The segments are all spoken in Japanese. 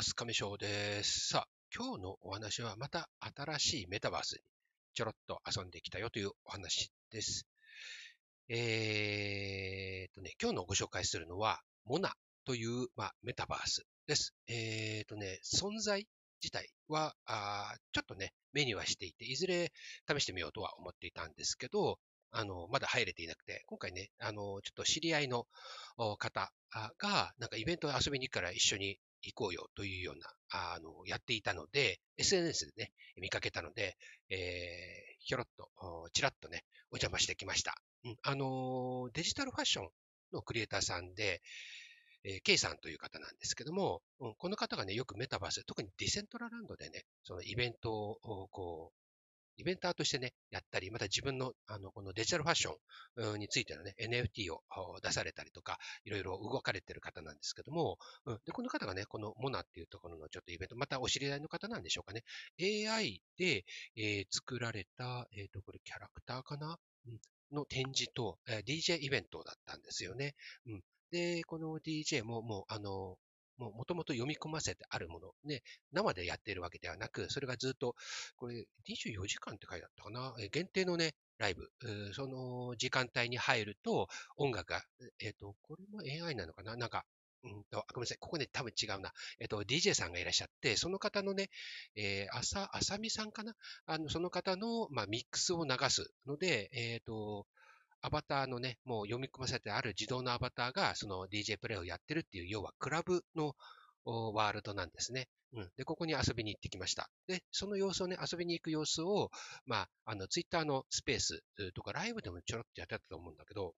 ます。亀翔です。さあ、今日のお話はまた新しいメタバースにちょろっと遊んできたよというお話です。えーとね、今日のご紹介するのは、モナという、まあ、メタバースです。えーとね、存在自体はあ、ちょっとね、目にはしていて、いずれ試してみようとは思っていたんですけど、あの、まだ入れていなくて、今回ね、あの、ちょっと知り合いの方が、なんかイベント遊びに行くから一緒に行こうよというような、あの、やっていたので、SNS でね、見かけたので、えー、ひょろっと、ちらっとね、お邪魔してきました。うん、あの、デジタルファッションのクリエイターさんで、えー、K さんという方なんですけども、うん、この方がね、よくメタバース、特にディセントラランドでね、そのイベントをこう、イベンターとしてね、やったり、また自分の、あの、このデジタルファッションについてのね、NFT を出されたりとか、いろいろ動かれてる方なんですけども、うん、で、この方がね、このモナっていうところのちょっとイベント、またお知り合いの方なんでしょうかね。AI で、えー、作られた、えっ、ー、と、これキャラクターかな、うん、の展示と、えー、DJ イベントだったんですよね。うん。で、この DJ ももう、あの、もともと読み込ませてあるもの、ね、生でやっているわけではなく、それがずっと、これ24時間って書いてあったかな、限定のね、ライブ、その時間帯に入ると音楽が、えっ、ー、と、これも AI なのかな？なんか、うんと、ごめんなさい。ここね、多分違うな。えっと、DJ さんがいらっしゃって、その方のね、えー、あさ、あさみさんかな？あの、その方の、まあ、ミックスを流すので、えっ、ー、と、アバターのね、もう読み込ませてある自動のアバターが、その DJ プレイをやってるっていう、要はクラブのワールドなんですね。うん。で、ここに遊びに行ってきました。で、その様子をね、遊びに行く様子を、まあ、あの、ツイッターのスペースとかライブでもちょろっとやってたと思うんだけど、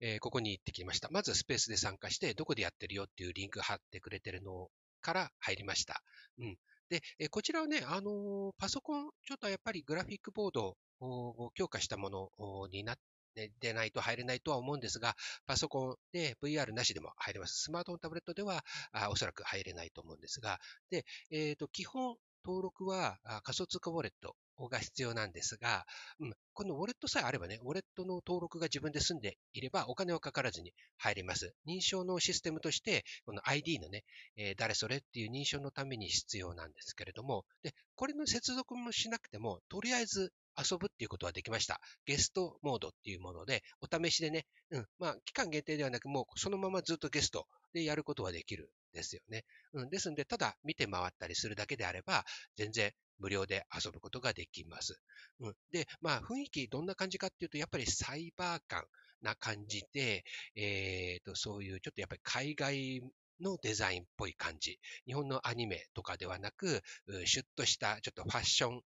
えー、ここに行ってきました。まずスペースで参加して、どこでやってるよっていうリンク貼ってくれてるのから入りました。うん。で、えこちらはね、あのー、パソコン、ちょっとやっぱりグラフィックボードを強化したものになっでないと入れないとは思うんですが、パソコンで VR なしでも入れます。スマートフォン、タブレットではあおそらく入れないと思うんですが、で、えっ、ー、と、基本登録は仮想通貨ウォレットが必要なんですが、うん、このウォレットさえあればね、ウォレットの登録が自分で済んでいればお金はかからずに入れます。認証のシステムとして、この ID のね、えー、誰それっていう認証のために必要なんですけれども、で、これの接続もしなくても、とりあえず遊ぶっていうことはできました。ゲストモードっていうもので、お試しでね、うん、まあ、期間限定ではなく、もうそのままずっとゲストでやることはできるんですよね。うん、ですんで、ただ見て回ったりするだけであれば、全然無料で遊ぶことができます。うん、で、まあ、雰囲気どんな感じかっていうと、やっぱりサイバー感な感じで、えっ、ー、と、そういうちょっとやっぱり海外のデザインっぽい感じ。日本のアニメとかではなく、シュッとしたちょっとファッション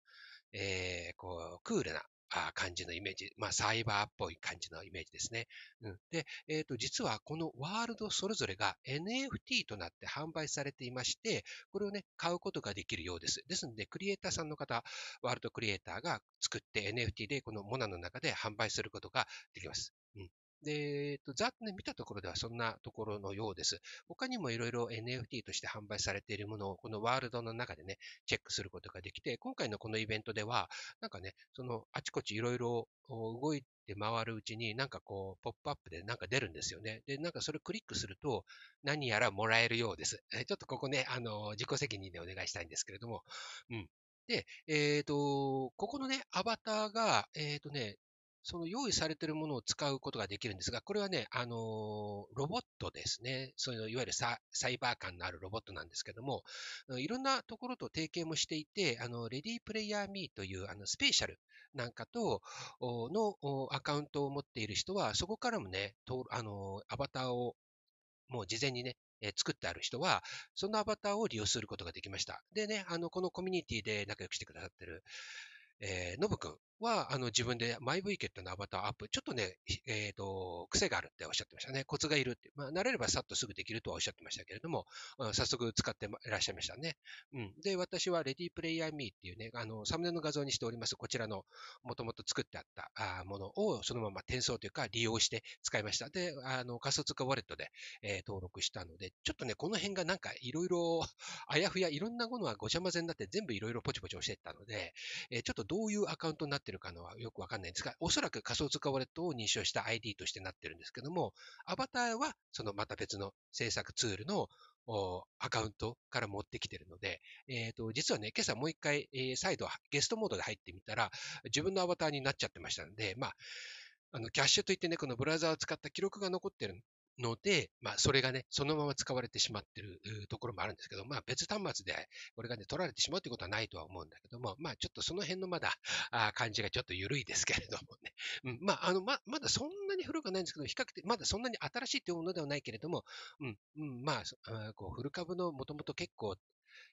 えー、こう、クールな感じのイメージ、まあ、サイバーっぽい感じのイメージですね。うん、で、え、ー、と、実はこのワールドそれぞれが NFT となって販売されていまして、これをね、買うことができるようです。ですので、クリエイターさんの方、ワールドクリエイターが作って NFT でこのモナの中で販売することができます。うん、で、えっと、ざっとね、見たところではそんなところのようです。他にもいろいろ NFT として販売されているものを、このワールドの中でね、チェックすることができて、今回のこのイベントでは、なんかね、その、あちこちいろいろ動いて回るうちに、なんかこう、ポップアップでなんか出るんですよね。で、なんかそれクリックすると、何やらもらえるようです。ちょっとここね、あの、自己責任でお願いしたいんですけれども、うん。で、えっ、ー、と、ここのね、アバターが、えっ、ー、とね、その用意されているものを使うことができるんですが、これはね、あのロボットですね。そういういわゆるサイバー感のあるロボットなんですけども、いろんなところと提携もしていて、あの、レディープレイヤーミーというあのスペシャルなんかとのアカウントを持っている人は、そこからもね、あの、アバターをもう事前にね、え作ってある人は、そのアバターを利用することができました。でね、あの、このコミュニティで仲良くしてくださってる、えー、ノブ君は、あの、自分でマイ v ケットのアバターアップ、ちょっとね、えっ、ー、と、癖があるっておっしゃってましたね。コツがいるって。まあ、慣れればさっとすぐできるとはおっしゃってましたけれども、早速使っていらっしゃいましたね。うん。で、私はレディープレイヤーミーっていうね、あの、サムネの画像にしております、こちらの、もともと作ってあったあものを、そのまま転送というか利用して使いました。で、あの、仮想通貨ウォレットで、えー、登録したので、ちょっとね、この辺がなんかいろいろ、あやふや、いろんなものはごちゃ混ぜになって全部いろいろポチポチ押していったので、えー、ちょっとどういうアカウントになってるかのはよくわかんないんです。が、おそらく仮想通貨ウォレットを認証した ID としてなってるんですけども、アバターはそのまた別の制作ツールのアカウントから持ってきてるので、えっ、ー、と、実はね、今朝もう一回、えー、再度ゲストモードで入ってみたら、自分のアバターになっちゃってましたので、まあ、あの、キャッシュといってね、このブラウザーを使った記録が残ってるので、まあ、それがね、そのまま使われてしまってるところもあるんですけど、まあ、別端末でこれがね、取られてしまうということはないとは思うんだけども、まあ、ちょっとその辺のまだ、あ感じがちょっと緩いですけれどもね。うん、まあ、あの、ま、まだそんなに古くはないんですけど、比較的、まだそんなに新しいというものではないけれども、うん、うん、まあ、こう、古株のもともと結構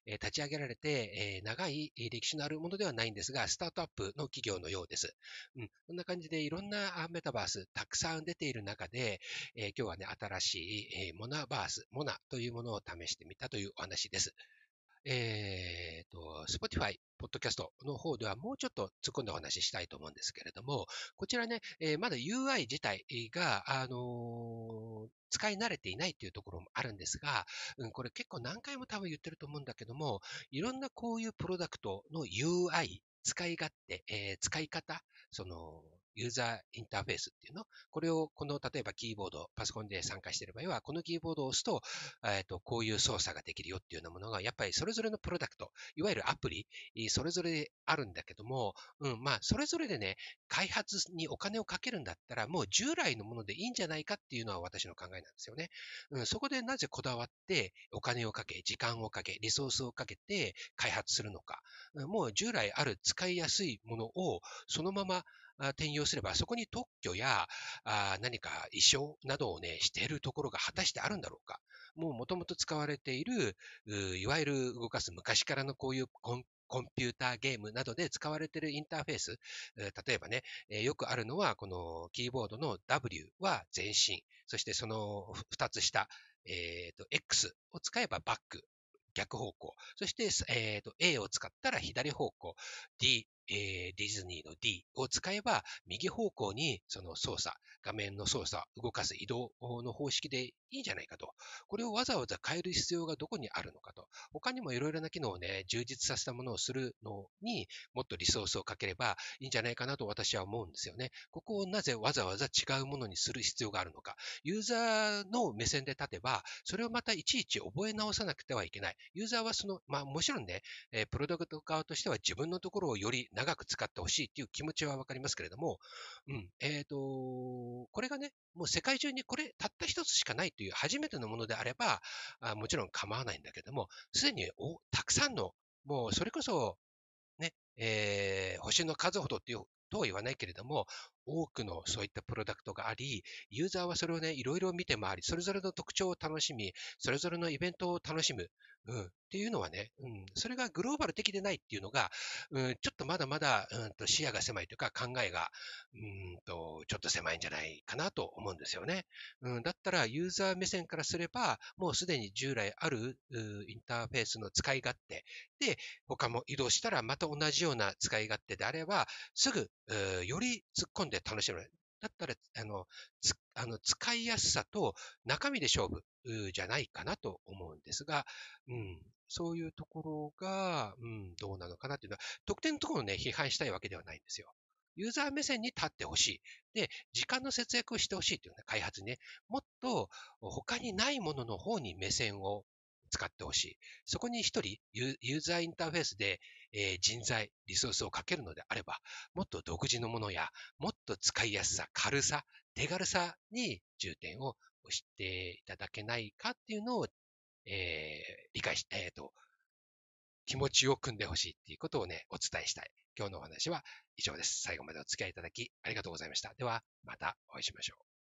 え立ち上げられて、え長い歴史のあるものではないんですが、スタートアップの企業のようです。うん、こんな感じでいろんなメタバースたくさん出ている中で、え今日はね、新しい、えモナバース、モナというものを試してみたというお話です。えー、と、Spotify、ポッドキャストの方ではもうちょっと突っ込んだお話ししたいと思うんですけれども、こちらね、えー、まだ UI 自体が、あのー、使い慣れていないというところもあるんですが、うん、これ結構何回も多分言ってると思うんだけども、いろんなこういうプロダクトの UI、使い勝手、えー、使い方、その、ユーザーインターフェースっていうの？これを、この、例えばキーボード、パソコンで参加している場合は、このキーボードを押すと、えっ、と、こういう操作ができるよっていうようなものが、やっぱりそれぞれのプロダクト、いわゆるアプリ、それぞれであるんだけども、うん、まあ、それぞれでね、開発にお金をかけるんだったら、もう従来のものでいいんじゃないかっていうのは私の考えなんですよね。うん、そこでなぜこだわって、お金をかけ、時間をかけ、リソースをかけて開発するのか。もう従来ある使いやすいものを、そのまま転用すれば、そこに特許やあ何か衣装などをね、しているところが果たしてあるんだろうか。もう元々使われている、いわゆる動かす昔からのこういうコンコンピューターゲームなどで使われているインターフェース、例えばね、よくあるのは、このキーボードの W は前進、そしてその2つ下、えーと、X を使えばバック、逆方向。そして、えーと、A を使ったら左方向。D、えー、ディズニーの D を使えば、右方向にその操作、画面の操作、動かす移動の方式でいいんじゃないかと。これをわざわざ変える必要がどこにあるのかと。他にもいろいろな機能をね、充実させたものをするのにもっとリソースをかければいいんじゃないかなと私は思うんですよね。ここをなぜわざわざ違うものにする必要があるのか。ユーザーの目線で立てば、それをまたいちいち覚え直さなくてはいけない。ユーザーはその、まあもちろんね、プロダクト側としては自分のところをより長く使ってほしいっていう気持ちはわかりますけれども、うん、えっ、ー、と、これがね、もう世界中にこれたった一つしかないという初めてのものであれば、あもちろん構わないんだけども、すでにおたくさんの、もうそれこそ、ね、えー、星の数ほどっていうとは言わないけれども、多くのそういったプロダクトがあり、ユーザーはそれをね、いろいろ見て回り、それぞれの特徴を楽しみ、それぞれのイベントを楽しむ。うん、っていうのはね、うん、それがグローバル的でないっていうのが、うん、ちょっとまだまだ、うんと視野が狭いというか考えが、うんと、ちょっと狭いんじゃないかなと思うんですよね。うん、だったらユーザー目線からすれば、もうすでに従来あるインターフェースの使い勝手。で、他も移動したらまた同じような使い勝手であれば、すぐ、より突っ込んでで楽しむ。だったら、あの、あの使いやすさと中身で勝負じゃないかなと思うんですが、うん、そういうところが、うん、どうなのかなっていうのは、特典のところをね、批判したいわけではないんですよ。ユーザー目線に立ってほしい。で、時間の節約をしてほしいというね、開発にね、もっと他にないものの方に目線を使ってほしい。そこに一人ユーザーインターフェースで、えー、人材、リソースをかけるのであれば、もっと独自のものや、もっと使いやすさ、軽さ、手軽さに重点を押していただけないかっていうのを、えー、理解し、えっ、ー、と、気持ちを組んでほしいっていうことをね、お伝えしたい。今日のお話は以上です。最後までお付き合いいただきありがとうございました。では、またお会いしましょう。